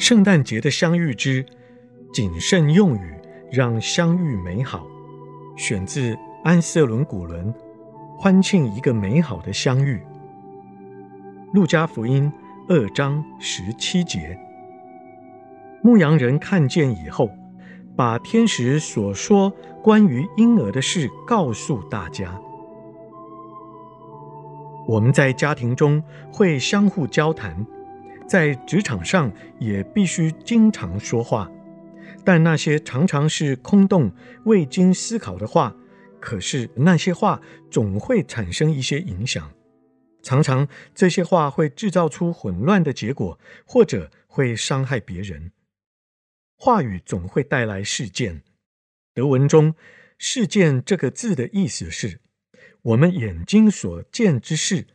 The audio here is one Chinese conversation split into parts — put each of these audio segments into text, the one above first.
圣诞节的相遇之谨慎用语，让相遇美好。选自安瑟伦·古伦，欢庆一个美好的相遇。路加福音二章十七节，牧羊人看见以后，把天使所说关于婴儿的事告诉大家。我们在家庭中会相互交谈。在职场上也必须经常说话，但那些常常是空洞、未经思考的话，可是那些话总会产生一些影响。常常这些话会制造出混乱的结果，或者会伤害别人。话语总会带来事件。德文中“事件”这个字的意思是我们眼睛所见之事。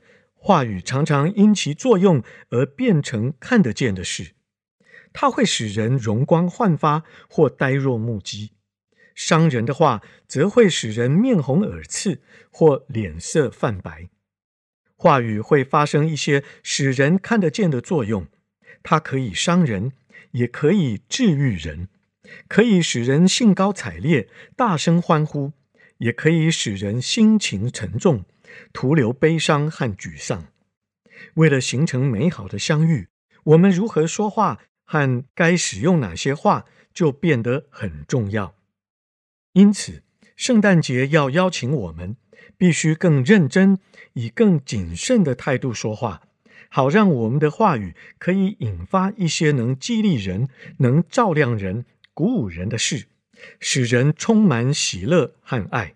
话语常常因其作用而变成看得见的事，它会使人容光焕发或呆若木鸡；伤人的话则会使人面红耳赤或脸色泛白。话语会发生一些使人看得见的作用，它可以伤人，也可以治愈人，可以使人兴高采烈、大声欢呼，也可以使人心情沉重。徒留悲伤和沮丧。为了形成美好的相遇，我们如何说话和该使用哪些话就变得很重要。因此，圣诞节要邀请我们必须更认真，以更谨慎的态度说话，好让我们的话语可以引发一些能激励人、能照亮人、鼓舞人的事，使人充满喜乐和爱，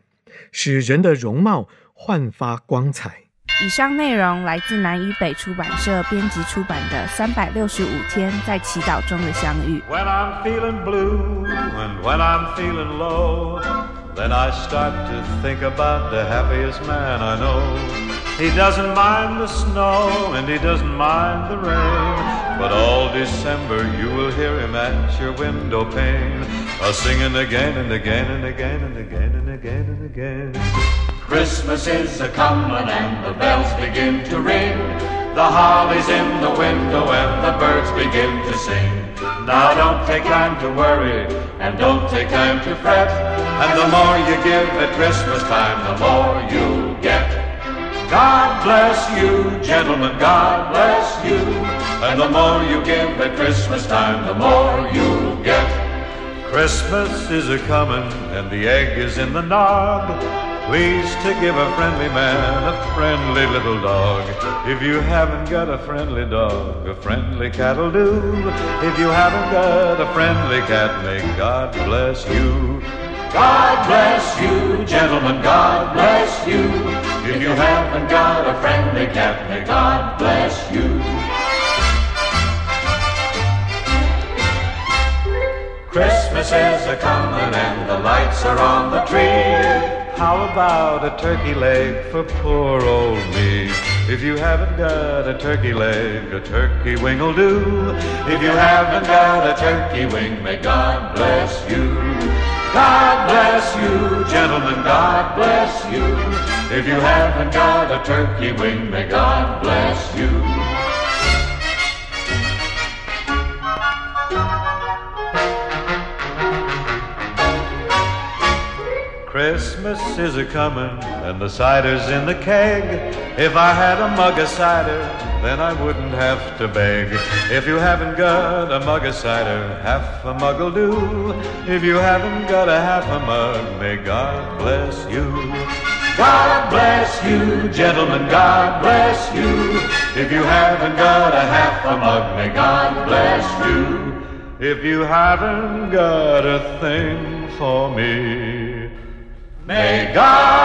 使人的容貌。焕发光彩。以上内容来自南与北出版社编辑出版的《三百六十五天在祈祷中的相遇》。When I'm feeling blue and when I'm feeling low, then I start to think about the happiest man I know. He doesn't mind the snow and he doesn't mind the rain, but all December you will hear him at your window pane, a singing again and again and again and again and again and again. Christmas is a comin' and the bells begin to ring. The holly's in the window and the birds begin to sing. Now don't take time to worry and don't take time to fret. And the more you give at Christmas time, the more you get. God bless you, gentlemen, God bless you. And the more you give at Christmas time, the more you get. Christmas is a comin' and the egg is in the nog. Please to give a friendly man a friendly little dog. If you haven't got a friendly dog, a friendly cat'll do. If you haven't got a friendly cat, may God bless you. God bless you, gentlemen, God bless you. If you haven't got a friendly cat, may God bless you. Christmas is a comin' and the lights are on the tree. How about a turkey leg for poor old me? If you haven't got a turkey leg, a turkey wing'll do. If you haven't got a turkey wing, may God bless you. God bless you, gentlemen, God bless you. If you haven't got a turkey wing, may God bless you. Christmas is a comin' and the cider's in the keg. If I had a mug of cider, then I wouldn't have to beg. If you haven't got a mug of cider, half a mug'll do. If you haven't got a half a mug, may God bless you. God bless you, gentlemen, God bless you. If you haven't got a half a mug, may God bless you. If you haven't got a thing for me. May God